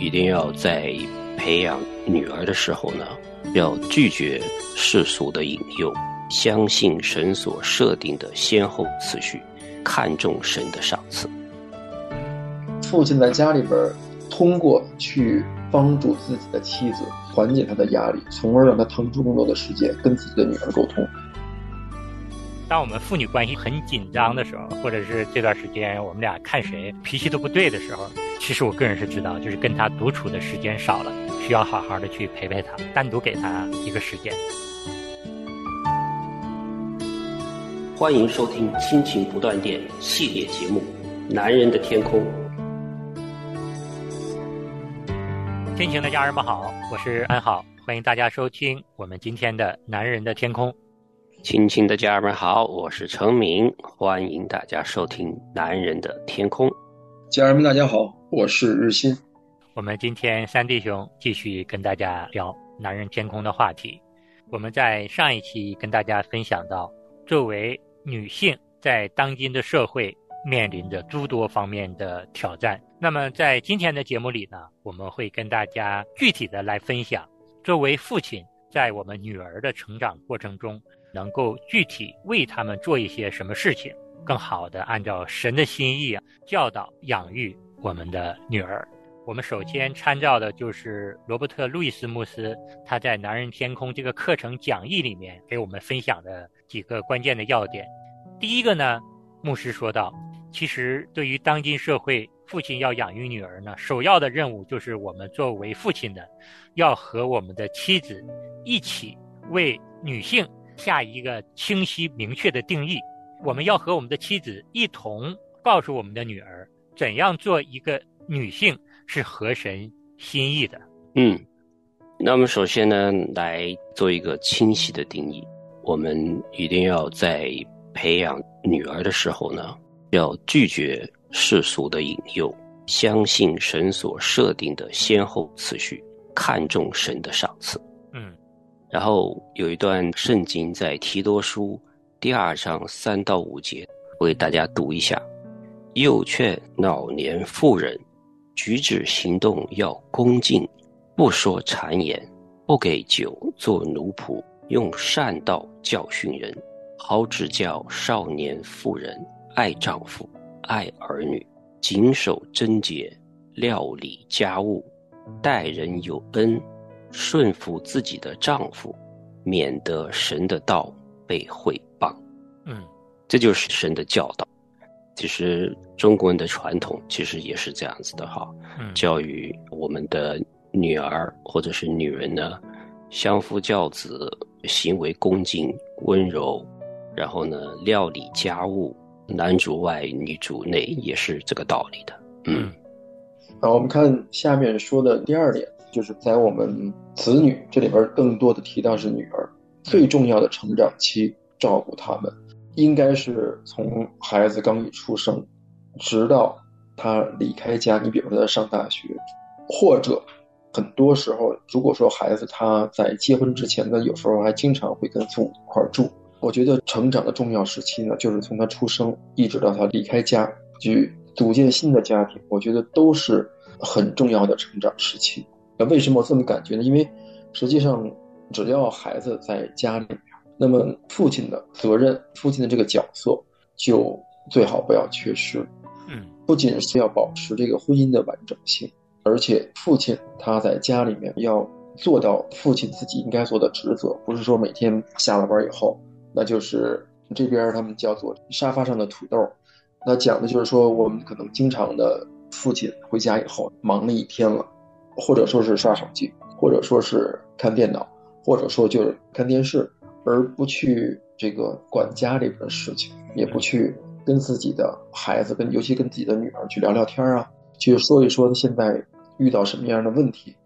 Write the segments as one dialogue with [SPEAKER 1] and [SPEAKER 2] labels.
[SPEAKER 1] 一定要在培养女儿的时候呢，要拒绝世俗的引诱，相信神所设定的先后次序，看重神的赏赐。
[SPEAKER 2] 父亲在家里边，通过去帮助自己的妻子，缓解她的压力，从而让她腾出更多的时间跟自己的女儿沟通。
[SPEAKER 3] 当我们父女关系很紧张的时候，或者是这段时间我们俩看谁脾气都不对的时候，其实我个人是知道，就是跟他独处的时间少了，需要好好的去陪陪他，单独给他一个时间。
[SPEAKER 1] 欢迎收听《亲情不断电》系列节目《男人的天空》。
[SPEAKER 3] 亲情的家人们好，我是安好，欢迎大家收听我们今天的《男人的天空》。
[SPEAKER 1] 亲亲的家人们好，我是程明，欢迎大家收听《男人的天空》。
[SPEAKER 2] 家人们大家好，我是日新。
[SPEAKER 3] 我们今天三弟兄继续跟大家聊《男人天空》的话题。我们在上一期跟大家分享到，作为女性在当今的社会面临着诸多方面的挑战。那么在今天的节目里呢，我们会跟大家具体的来分享，作为父亲在我们女儿的成长过程中。能够具体为他们做一些什么事情，更好的按照神的心意啊教导养育我们的女儿。我们首先参照的就是罗伯特·路易斯牧师他在《男人天空》这个课程讲义里面给我们分享的几个关键的要点。第一个呢，牧师说道，其实对于当今社会，父亲要养育女儿呢，首要的任务就是我们作为父亲的，要和我们的妻子一起为女性。下一个清晰明确的定义，我们要和我们的妻子一同告诉我们的女儿，怎样做一个女性是合神心意的。
[SPEAKER 1] 嗯，那么首先呢，来做一个清晰的定义，我们一定要在培养女儿的时候呢，要拒绝世俗的引诱，相信神所设定的先后次序，看重神的赏赐。然后有一段圣经在提多书第二章三到五节，我给大家读一下：又劝老年妇人，举止行动要恭敬，不说谗言，不给酒做奴仆，用善道教训人，好指教少年妇人爱丈夫、爱儿女，谨守贞洁，料理家务，待人有恩。顺服自己的丈夫，免得神的道被毁谤。
[SPEAKER 3] 嗯，
[SPEAKER 1] 这就是神的教导。其实中国人的传统其实也是这样子的哈。
[SPEAKER 3] 嗯，
[SPEAKER 1] 教育我们的女儿或者是女人呢，相夫教子，行为恭敬温柔，然后呢料理家务，男主外女主内，也是这个道理的。嗯，
[SPEAKER 2] 好，我们看下面说的第二点。就是在我们子女这里边，更多的提到是女儿最重要的成长期，照顾他们，应该是从孩子刚一出生，直到他离开家。你比如说他上大学，或者很多时候，如果说孩子他在结婚之前呢，有时候还经常会跟父母一块住。我觉得成长的重要时期呢，就是从他出生一直到他离开家去组建新的家庭，我觉得都是很重要的成长时期。那为什么这么感觉呢？因为实际上，只要孩子在家里面，那么父亲的责任、父亲的这个角色就最好不要缺失。
[SPEAKER 3] 嗯，
[SPEAKER 2] 不仅是要保持这个婚姻的完整性，而且父亲他在家里面要做到父亲自己应该做的职责，不是说每天下了班以后，那就是这边他们叫做沙发上的土豆。那讲的就是说，我们可能经常的父亲回家以后忙了一天了。或者说是刷手机，或者说是看电脑，或者说就是看电视，而不去这个管家里边的事情，也不去跟自己的孩子，跟尤其跟自己的女儿去聊聊天啊，去说一说现在遇到什么样的问题。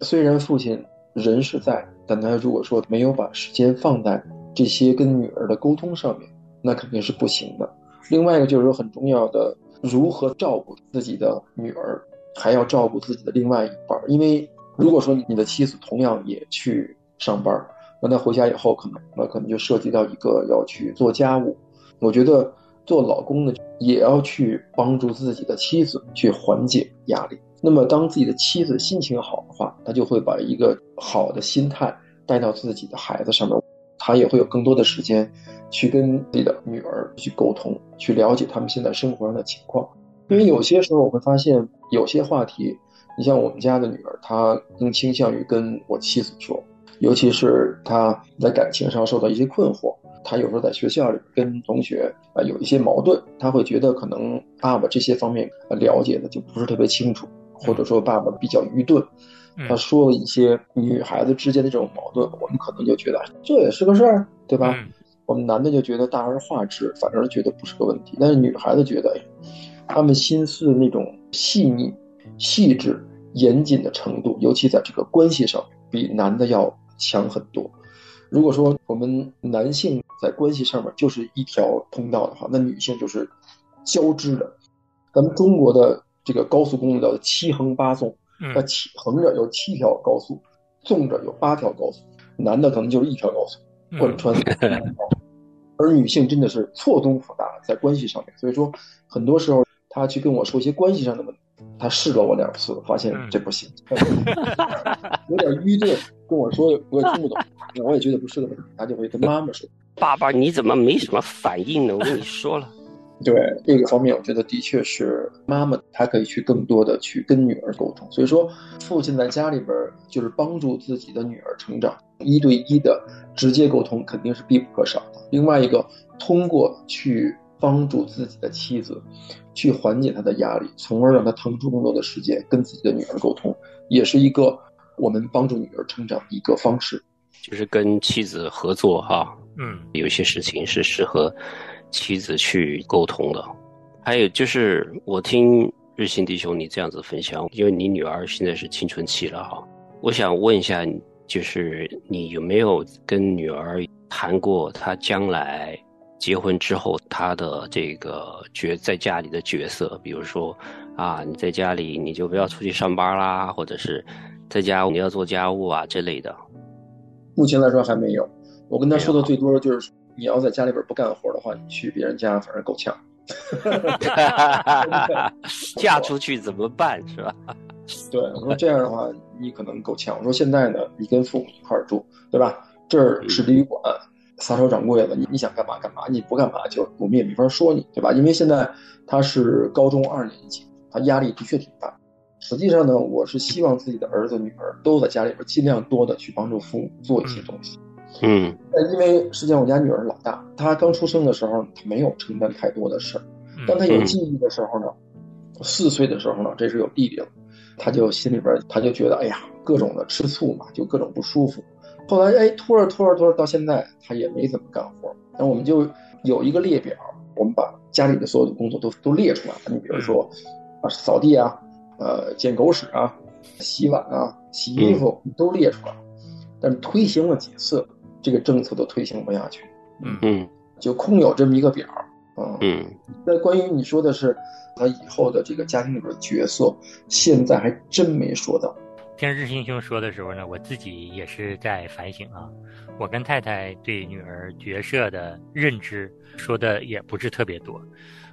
[SPEAKER 2] 虽然父亲人是在，但他如果说没有把时间放在这些跟女儿的沟通上面，那肯定是不行的。另外一个就是说很重要的，如何照顾自己的女儿。还要照顾自己的另外一半，因为如果说你的妻子同样也去上班，那他回家以后可能那可能就涉及到一个要去做家务。我觉得做老公的也要去帮助自己的妻子去缓解压力。那么，当自己的妻子心情好的话，他就会把一个好的心态带到自己的孩子上面，他也会有更多的时间去跟自己的女儿去沟通，去了解他们现在生活上的情况。因为有些时候我会发现，有些话题，你像我们家的女儿，她更倾向于跟我妻子说，尤其是她在感情上受到一些困惑。她有时候在学校里跟同学啊有一些矛盾，她会觉得可能爸爸这些方面了解的就不是特别清楚，或者说爸爸比较愚钝。他说了一些女孩子之间的这种矛盾，我们可能就觉得这也是个事儿，对吧？我们男的就觉得大而化之，反而觉得不是个问题。但是女孩子觉得，他们心思的那种细腻、细致、严谨的程度，尤其在这个关系上，比男的要强很多。如果说我们男性在关系上面就是一条通道的话，那女性就是交织的。咱们中国的这个高速公路叫七横八纵，那七横着有七条高速，纵着有八条高速，男的可能就是一条高速贯穿。而女性真的是错综复杂，在关系上面。所以说，很多时候他去跟我说一些关系上的问题，他试了我两次，发现这不行，有点愚钝，跟我说我也听不懂。我也觉得不是个问题，他就会跟妈妈说：“
[SPEAKER 1] 爸爸，你怎么没什么反应呢？我跟你说了。”
[SPEAKER 2] 对这个方面，我觉得的确是妈妈，她可以去更多的去跟女儿沟通。所以说，父亲在家里边就是帮助自己的女儿成长，一对一的直接沟通肯定是必不可少的。另外一个，通过去帮助自己的妻子，去缓解她的压力，从而让她腾出更多的时间跟自己的女儿沟通，也是一个我们帮助女儿成长的一个方式。
[SPEAKER 1] 就是跟妻子合作哈，
[SPEAKER 3] 嗯，
[SPEAKER 1] 有些事情是适合妻子去沟通的。还有就是我听日新弟兄你这样子分享，因为你女儿现在是青春期了哈，我想问一下，就是你有没有跟女儿谈过她将来结婚之后他的这个角在家里的角色？比如说啊，你在家里你就不要出去上班啦，或者是在家你要做家务啊之类的。
[SPEAKER 2] 目前来说还没有，我跟他说的最多的就是，你要在家里边不干活的话，你去别人家反正够呛。
[SPEAKER 1] 嫁出去怎么办是吧？
[SPEAKER 2] 对，我说这样的话你可能够呛。我说现在呢，你跟父母一块住，对吧？这儿是旅馆，撒手掌柜的，你你想干嘛干嘛，你不干嘛就我们也没法说你，对吧？因为现在他是高中二年级，他压力的确挺大。实际上呢，我是希望自己的儿子女儿都在家里边尽量多的去帮助父母做一些东西。
[SPEAKER 1] 嗯，
[SPEAKER 2] 因为实际上我家女儿老大，她刚出生的时候她没有承担太多的事儿，当她有记忆的时候呢，四岁的时候呢，这是有弟弟了，她就心里边她就觉得哎呀，各种的吃醋嘛，就各种不舒服。后来哎，拖着拖着拖着到现在，他也没怎么干活。那我们就有一个列表，我们把家里的所有的工作都都列出来了。你比如说啊，扫地啊。呃，捡狗屎啊，洗碗啊，洗衣服都列出来，但是推行了几次，这个政策都推行不下去。
[SPEAKER 1] 嗯嗯，
[SPEAKER 2] 就空有这么一个表
[SPEAKER 1] 啊。嗯，
[SPEAKER 2] 那关于你说的是他以后的这个家庭里边角色，现在还真没说到。
[SPEAKER 3] 听日新兄说的时候呢，我自己也是在反省啊。我跟太太对女儿角色的认知说的也不是特别多。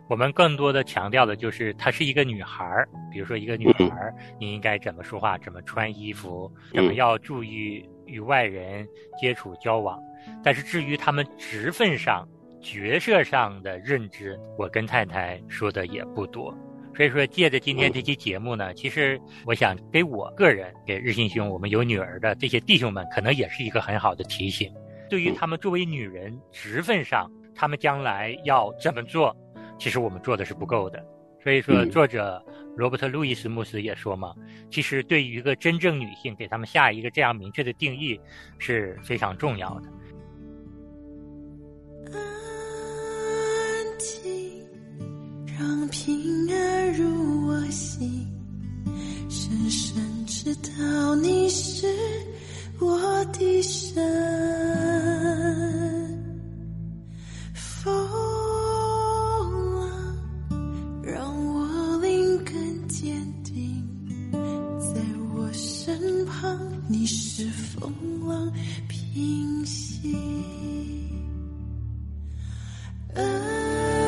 [SPEAKER 3] 我们更多的强调的就是她是一个女孩儿，比如说一个女孩儿，你应该怎么说话，怎么穿衣服，怎么要注意与外人接触交往。但是至于他们职分上、角色上的认知，我跟太太说的也不多。所以说，借着今天这期节目呢，其实我想给我个人、给日新兄，我们有女儿的这些弟兄们，可能也是一个很好的提醒。对于他们作为女人职分上，他们将来要怎么做？其实我们做的是不够的，所以说作者罗伯特·路易斯·穆斯也说嘛，其实对于一个真正女性，给他们下一个这样明确的定义是非常重要的。
[SPEAKER 4] 让平安入我心，深深知道你是我的神。风
[SPEAKER 5] 浪让我灵根坚定，在我身旁，
[SPEAKER 4] 你是风浪，平息。
[SPEAKER 3] 爱。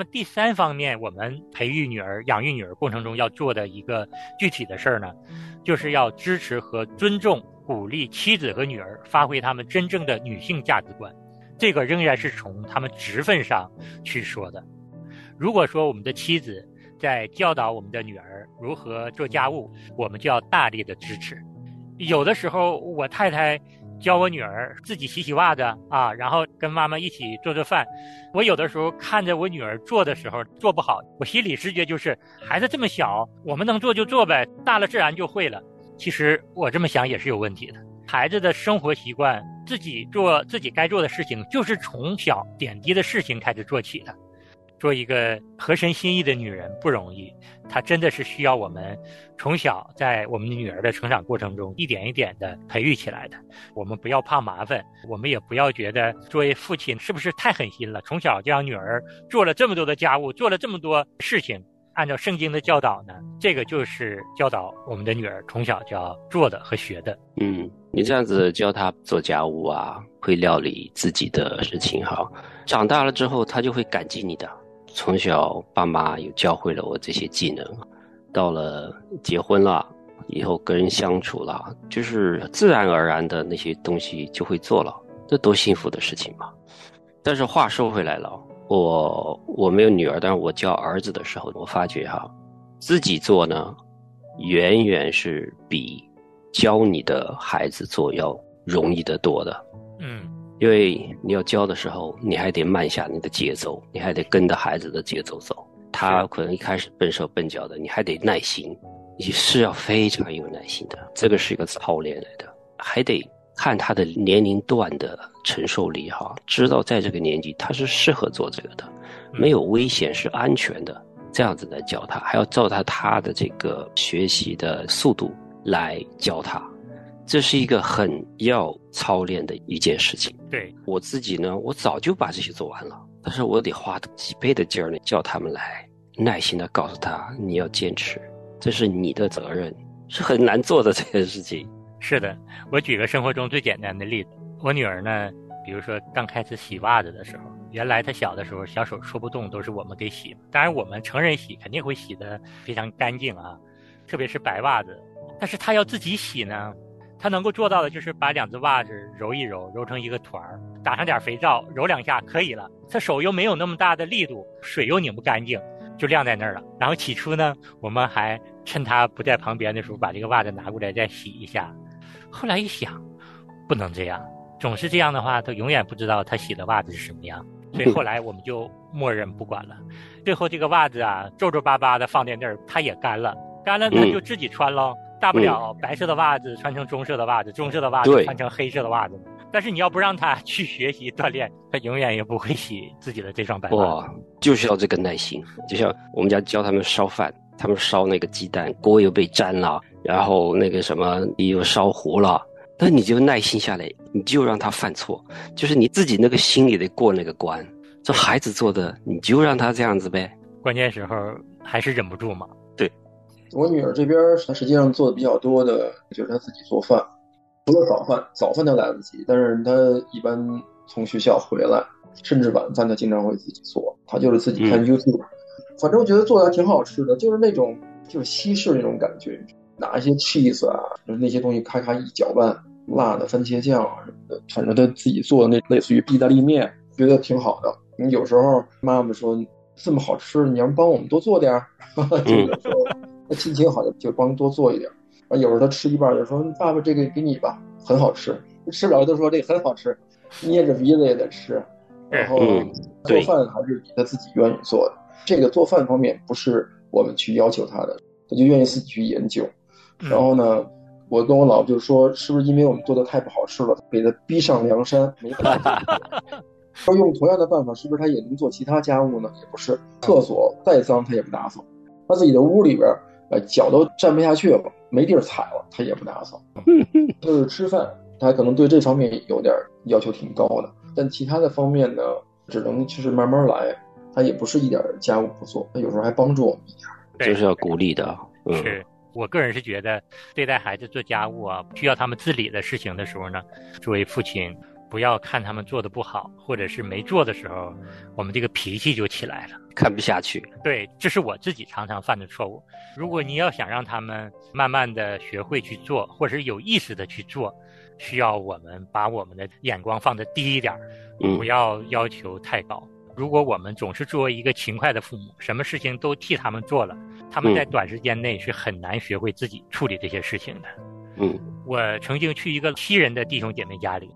[SPEAKER 3] 么第三方面，我们培育女儿、养育女儿过程中要做的一个具体的事儿呢，就是要支持和尊重、鼓励妻子和女儿发挥她们真正的女性价值观。这个仍然是从他们职分上去说的。如果说我们的妻子在教导我们的女儿如何做家务，我们就要大力的支持。有的时候，我太太。教我女儿自己洗洗袜子啊，然后跟妈妈一起做做饭。我有的时候看着我女儿做的时候做不好，我心里直觉就是孩子这么小，我们能做就做呗，大了自然就会了。其实我这么想也是有问题的。孩子的生活习惯，自己做自己该做的事情，就是从小点滴的事情开始做起的。做一个合身心意的女人不容易，她真的是需要我们从小在我们女儿的成长过程中一点一点的培育起来的。我们不要怕麻烦，我们也不要觉得作为父亲是不是太狠心了？从小就让女儿做了这么多的家务，做了这么多事情，按照圣经的教导呢？这个就是教导我们的女儿从小就要做的和学的。
[SPEAKER 1] 嗯，你这样子教她做家务啊，会料理自己的事情，哈，长大了之后她就会感激你的。从小爸妈有教会了我这些技能，到了结婚了以后跟人相处了，就是自然而然的那些东西就会做了，这多幸福的事情嘛！但是话说回来了，我我没有女儿，但是我教儿子的时候，我发觉哈，自己做呢，远远是比教你的孩子做要容易得多的。
[SPEAKER 3] 嗯。
[SPEAKER 1] 因为你要教的时候，你还得慢下你的节奏，你还得跟着孩子的节奏走。他可能一开始笨手笨脚的，你还得耐心，你是要非常有耐心的。这个是一个操练来的，还得看他的年龄段的承受力哈，知道在这个年纪他是适合做这个的，没有危险是安全的，这样子来教他，还要照他他的这个学习的速度来教他。这是一个很要操练的一件事情。
[SPEAKER 3] 对
[SPEAKER 1] 我自己呢，我早就把这些做完了，但是我得花几倍的劲儿呢，叫他们来，耐心的告诉他，你要坚持，这是你的责任，是很难做的这件事情。
[SPEAKER 3] 是的，我举个生活中最简单的例子，我女儿呢，比如说刚开始洗袜子的时候，原来她小的时候小手搓不动，都是我们给洗，当然我们成人洗肯定会洗得非常干净啊，特别是白袜子，但是她要自己洗呢。他能够做到的就是把两只袜子揉一揉，揉成一个团儿，打上点肥皂，揉两下可以了。他手又没有那么大的力度，水又拧不干净，就晾在那儿了。然后起初呢，我们还趁他不在旁边的时候，把这个袜子拿过来再洗一下。后来一想，不能这样，总是这样的话，他永远不知道他洗的袜子是什么样。所以后来我们就默认不管了。最后这个袜子啊，皱皱巴巴的放在那儿，它也干了，干了他就自己穿喽。大不了白色的袜子穿成棕色的袜子，棕色的袜子穿成黑色的袜子。但是你要不让他去学习锻炼，他永远也不会洗自己的这双白袜。
[SPEAKER 1] 子。就是要这个耐心。就像我们家教他们烧饭，他们烧那个鸡蛋，锅又被粘了，然后那个什么又烧糊了，那你就耐心下来，你就让他犯错，就是你自己那个心里得过那个关。这孩子做的，你就让他这样子呗。
[SPEAKER 3] 关键时候还是忍不住嘛。
[SPEAKER 2] 我女儿这边她实际上做的比较多的就是她自己做饭，除了早饭，早饭她来得及，但是她一般从学校回来，甚至晚饭她经常会自己做。她就是自己看 YouTube，反正我觉得做的还挺好吃的，就是那种就是西式那种感觉，拿一些 cheese 啊，就是那些东西咔咔一搅拌，辣的番茄酱啊什么的，反正她自己做的那类似于意大利面，觉得挺好的。你有时候妈妈说这么好吃，你要帮我们多做点儿，就有时候。他心情好，就帮多做一点。啊，有时候他吃一半就说：“爸爸，这个给你吧，很好吃。”吃不了都说这个很好吃，捏着鼻子也得吃。然后做饭还是他自己愿意做的。这个做饭方面不是我们去要求他的，他就愿意自己去研究。然后呢，我跟我老婆就说：“是不是因为我们做的太不好吃了，给他逼上梁山，没办法？说用同样的办法，是不是他也能做其他家务呢？也不是，厕所再脏他也不打扫，他自己的屋里边。”呃，脚都站不下去了，没地儿踩了，他也不打扫。就是吃饭，他可能对这方面有点要求挺高的，但其他的方面呢，只能就是慢慢来。他也不是一点家务不做，他有时候还帮助我们一点，
[SPEAKER 1] 就是要鼓励的。
[SPEAKER 3] 是我个人是觉得，对待孩子做家务啊，需要他们自理的事情的时候呢，作为父亲，不要看他们做的不好，或者是没做的时候，我们这个脾气就起来了。
[SPEAKER 1] 看不下去。
[SPEAKER 3] 对，这是我自己常常犯的错误。如果你要想让他们慢慢的学会去做，或者是有意识的去做，需要我们把我们的眼光放得低一点不要要求太高。如果我们总是作为一个勤快的父母，什么事情都替他们做了，他们在短时间内是很难学会自己处理这些事情的。
[SPEAKER 1] 嗯
[SPEAKER 3] 我曾经去一个七人的弟兄姐妹家里，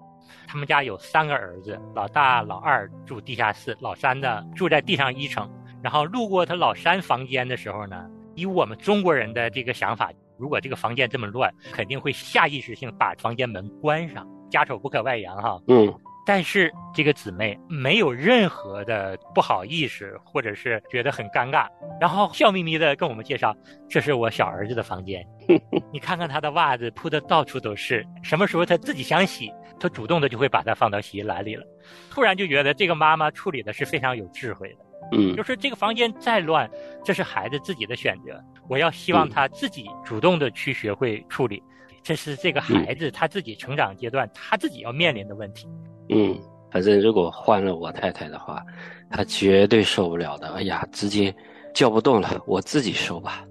[SPEAKER 3] 他们家有三个儿子，老大、老二住地下室，老三呢住在地上一层。然后路过他老三房间的时候呢，以我们中国人的这个想法，如果这个房间这么乱，肯定会下意识性把房间门关上，家丑不可外扬哈。
[SPEAKER 1] 嗯
[SPEAKER 3] 但是这个姊妹没有任何的不好意思，或者是觉得很尴尬，然后笑眯眯的跟我们介绍，这是我小儿子的房间。你看看他的袜子铺的到处都是，什么时候他自己想洗，他主动的就会把它放到洗衣篮里了。突然就觉得这个妈妈处理的是非常有智慧的，
[SPEAKER 1] 嗯
[SPEAKER 3] 就是这个房间再乱，这是孩子自己的选择，我要希望他自己主动的去学会处理，这是这个孩子他自己成长阶段他自己要面临的问题。
[SPEAKER 1] 嗯，反正如果换了我太太的话，她绝对受不了的。哎呀，直接叫不动了，我自己收吧。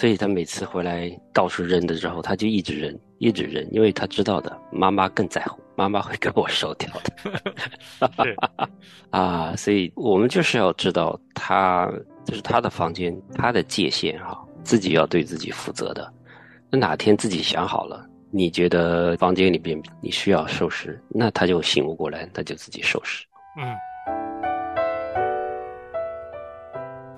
[SPEAKER 1] 所以他每次回来到处扔的时候，他就一直扔，一直扔，因为他知道的，妈妈更在乎，妈妈会给我收掉的。
[SPEAKER 3] 是，
[SPEAKER 1] 啊，所以我们就是要知道他，这是他的房间，他的界限哈、自己要对自己负责的。那哪天自己想好了，你觉得房间里边你需要收拾，那他就醒悟过来，他就自己收拾。
[SPEAKER 3] 嗯。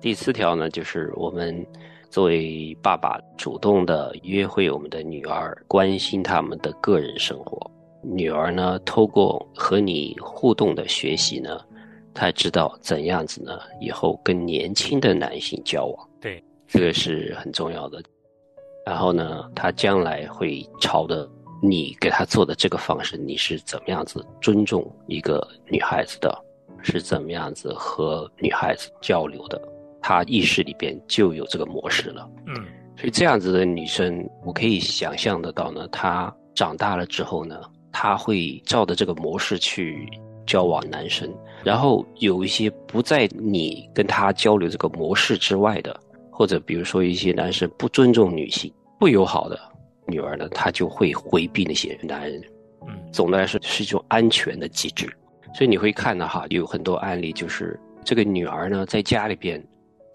[SPEAKER 1] 第四条呢，就是我们作为爸爸主动的约会我们的女儿，关心他们的个人生活。女儿呢，透过和你互动的学习呢，她知道怎样子呢，以后跟年轻的男性交往。
[SPEAKER 3] 对，
[SPEAKER 1] 这个是很重要的。然后呢，她将来会朝着你给她做的这个方式，你是怎么样子尊重一个女孩子的，是怎么样子和女孩子交流的。她意识里边就有这个模式了，
[SPEAKER 3] 嗯。
[SPEAKER 1] 所以这样子的女生，我可以想象得到呢，她长大了之后呢，她会照着这个模式去交往男生，然后有一些不在你跟她交流这个模式之外的，或者比如说一些男生不尊重女性、不友好的女儿呢，她就会回避那些男人。
[SPEAKER 3] 嗯。
[SPEAKER 1] 总的来说是一种安全的机制，所以你会看到哈，有很多案例，就是这个女儿呢在家里边，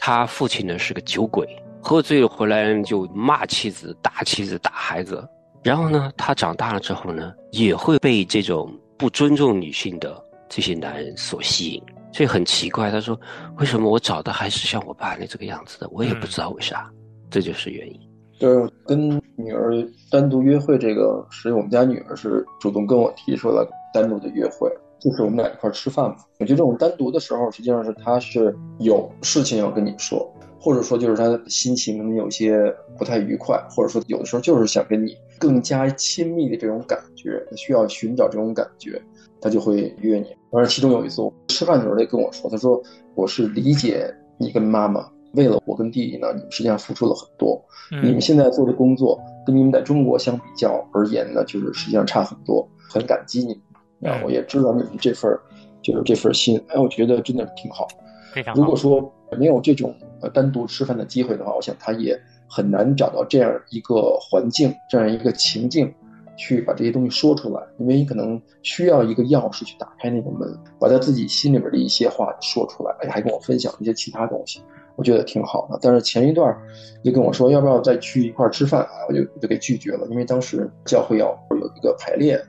[SPEAKER 1] 他父亲呢是个酒鬼，喝醉了回来就骂妻子、打妻子、打孩子，然后呢，他长大了之后呢，也会被这种不尊重女性的这些男人所吸引，所以很奇怪，他说为什么我找的还是像我爸那这个样子的，我也不知道为啥，这就是原因。
[SPEAKER 2] 对，跟女儿单独约会这个，是我们家女儿是主动跟我提出了单独的约会，就是我们俩一块儿吃饭嘛。我觉得这种单独的时候，实际上是他是有事情要跟你说，或者说就是他心情可能有些不太愉快，或者说有的时候就是想跟你更加亲密的这种感觉，需要寻找这种感觉，他就会约你。当然，其中有一次我吃饭的时候，他跟我说，他说我是理解你跟妈妈。为了我跟弟弟呢，你们实际上付出了很多。你们
[SPEAKER 3] 嗯
[SPEAKER 2] 现在做的工作跟你们在中国相比较而言呢，就是实际上差很多，很感激你们。啊，我也知道你们这份儿就是这份心，哎，我觉得真的挺好。
[SPEAKER 3] 非常好。
[SPEAKER 2] 如果说没有这种呃单独吃饭的机会的话，我想他也很难找到这样一个环境，这样一个情境，去把这些东西说出来，因为你可能需要一个钥匙去打开那个门，把他自己心里边的一些话说出来，哎，还跟我分享一些其他东西，我觉得挺好的。但是前一段就跟我说要不要再去一块儿吃饭，啊，我就我就给拒绝了，因为当时教会要有一个排练，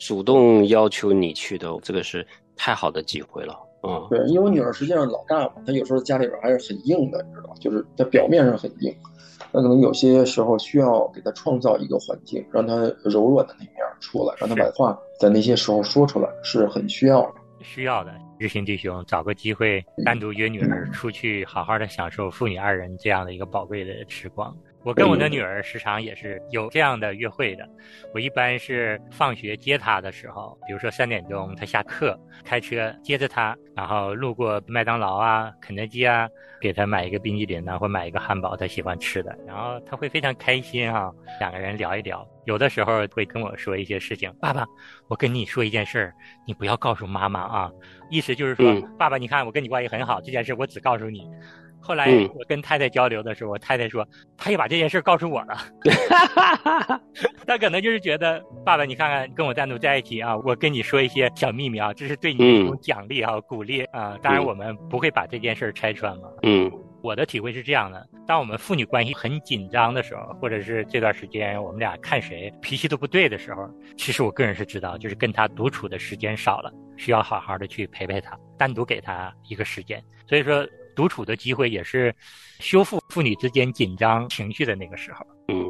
[SPEAKER 1] 主动要求你去的，这个是太好的机会了。嗯，
[SPEAKER 2] 对，因为我女儿实际上老大嘛，她有时候家里边还是很硬的，你知道？就是她表面上很硬，那可能有些时候需要给她创造一个环境，让她柔软的那面出来，让她把话在那些时候说出来，是很需要的。
[SPEAKER 3] 需要的，日新弟兄找个机会单独约女儿出去，好好的享受父女二人这样的一个宝贵的时光。我跟我的女儿时常也是有这样的约会的。我一般是放学接她的时候，比如说三点钟她下课，开车接着她，然后路过麦当劳啊、肯德基啊，给她买一个冰激凌啊，或买一个汉堡，她喜欢吃的，然后她会非常开心哈、两个人聊一聊。有的时候会跟我说一些事情，爸爸，我跟你说一件事儿，你不要告诉妈妈啊。意思就是说，
[SPEAKER 1] 嗯
[SPEAKER 3] 爸爸，你看我跟你关系很好，这件事我只告诉你。后来
[SPEAKER 1] 嗯
[SPEAKER 3] 我跟太太交流的时候，我太太说，她也把这件事告诉我了。她可能就是觉得，爸爸，你看看跟我单独在一起啊，我跟你说一些小秘密啊，这是对你的一种奖励啊、鼓励啊。当然，
[SPEAKER 1] 嗯
[SPEAKER 3] 我们不会把这件事拆穿嘛。
[SPEAKER 1] 嗯
[SPEAKER 3] 我的体会是这样的：当我们父女关系很紧张的时候，或者是这段时间我们俩看谁脾气都不对的时候，其实我个人是知道，就是跟他独处的时间少了，需要好好的去陪陪他，单独给他一个时间。所以说，独处的机会也是修复父女之间紧张情绪的那个时候。
[SPEAKER 1] 嗯。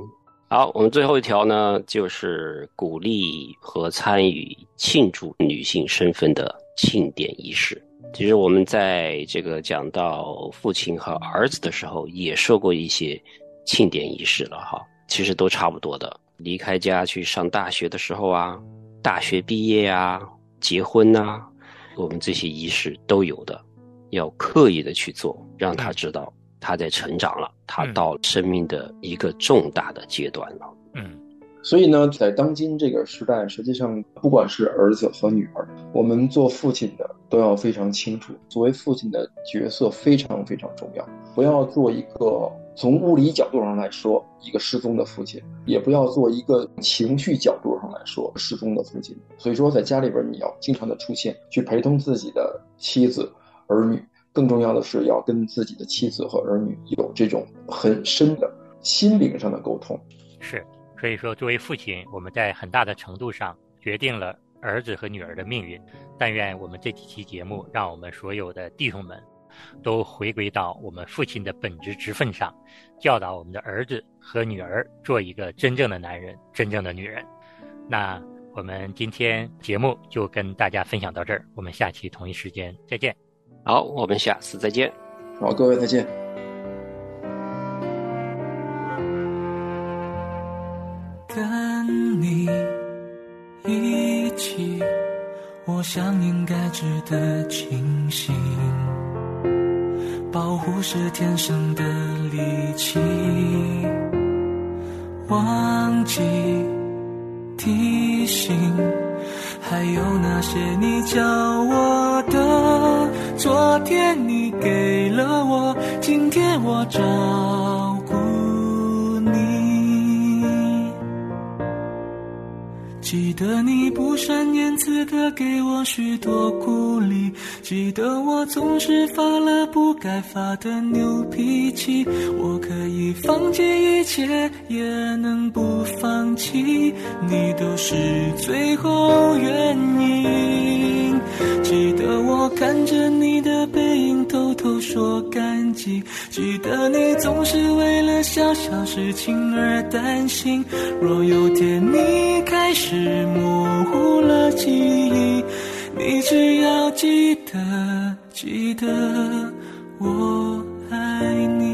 [SPEAKER 1] 好，我们最后一条呢，就是鼓励和参与庆祝女性身份的庆典仪式。其实我们在这个讲到父亲和儿子的时候，也说过一些庆典仪式了哈。其实都差不多的。离开家去上大学的时候啊，大学毕业啊，结婚呐、我们这些仪式都有的，要刻意的去做，让他知道他在成长了，他
[SPEAKER 3] 嗯
[SPEAKER 1] 到生命的一个重大的阶段了。
[SPEAKER 3] 嗯
[SPEAKER 2] 所以呢，在当今这个时代，实际上不管是儿子和女儿，我们做父亲的都要非常清楚，作为父亲的角色非常非常重要，不要做一个从物理角度上来说一个失踪的父亲，也不要做一个情绪角度上来说失踪的父亲。所以说，在家里边你要经常的出现，去陪同自己的妻子、儿女，更重要的是要跟自己的妻子和儿女有这种很深的心灵上的沟通。
[SPEAKER 3] 是。所以说，作为父亲，我们在很大的程度上决定了儿子和女儿的命运。但愿我们这几期节目，让我们所有的弟兄们都回归到我们父亲的本职职分上，教导我们的儿子和女儿做一个真正的男人、真正的女人。那我们今天节目就跟大家分享到这儿，我们下期同一时间再见。
[SPEAKER 1] 好，我们下次再见。
[SPEAKER 2] 好，各位再见。
[SPEAKER 4] 跟你一起，我想应该值得庆幸。保护是天生的利器，忘记提醒，还有那些你教我的，昨天你给了我，今天我照顾你。记得你不善言辞的给我许多鼓励，记得我总是发了不该发的牛脾气。我可以放弃一切，也能不放弃，你都是最后原因。记得我看着你的背影，偷偷说感激。记得你总是为了小小事情而担心。若有天你开始模糊了记忆，你只要记得，记得我爱你。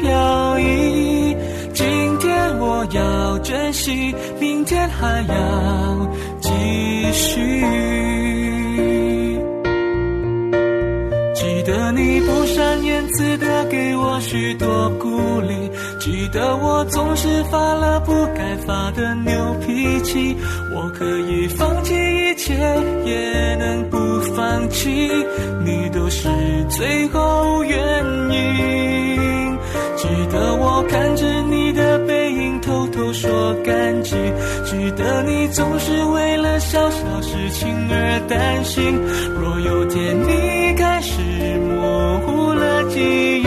[SPEAKER 4] 飘逸。今天我要珍惜，明天还要继续。记得你不善言辞的给我许多鼓励，记得我总是发了不该发的牛脾气。我可以放弃一切，也能不放弃，你都是最后原因。的我看着你的背影，偷偷说感激。记得你总是为了小小事情而担心。若有天你开始模糊了记忆，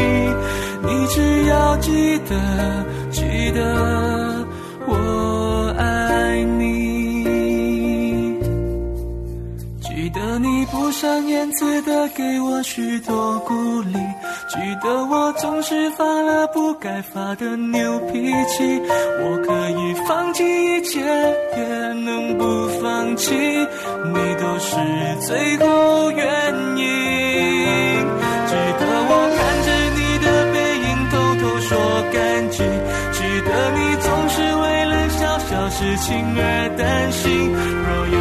[SPEAKER 4] 你只要记得，记得不善言辞的给我许多鼓励，记得我总是发了不该发的牛脾气。我可以放弃一切，也能不放弃，你都是最后原因。记得我看着你的背影，偷偷说感激。记得你总是为了小小事情而担心。若有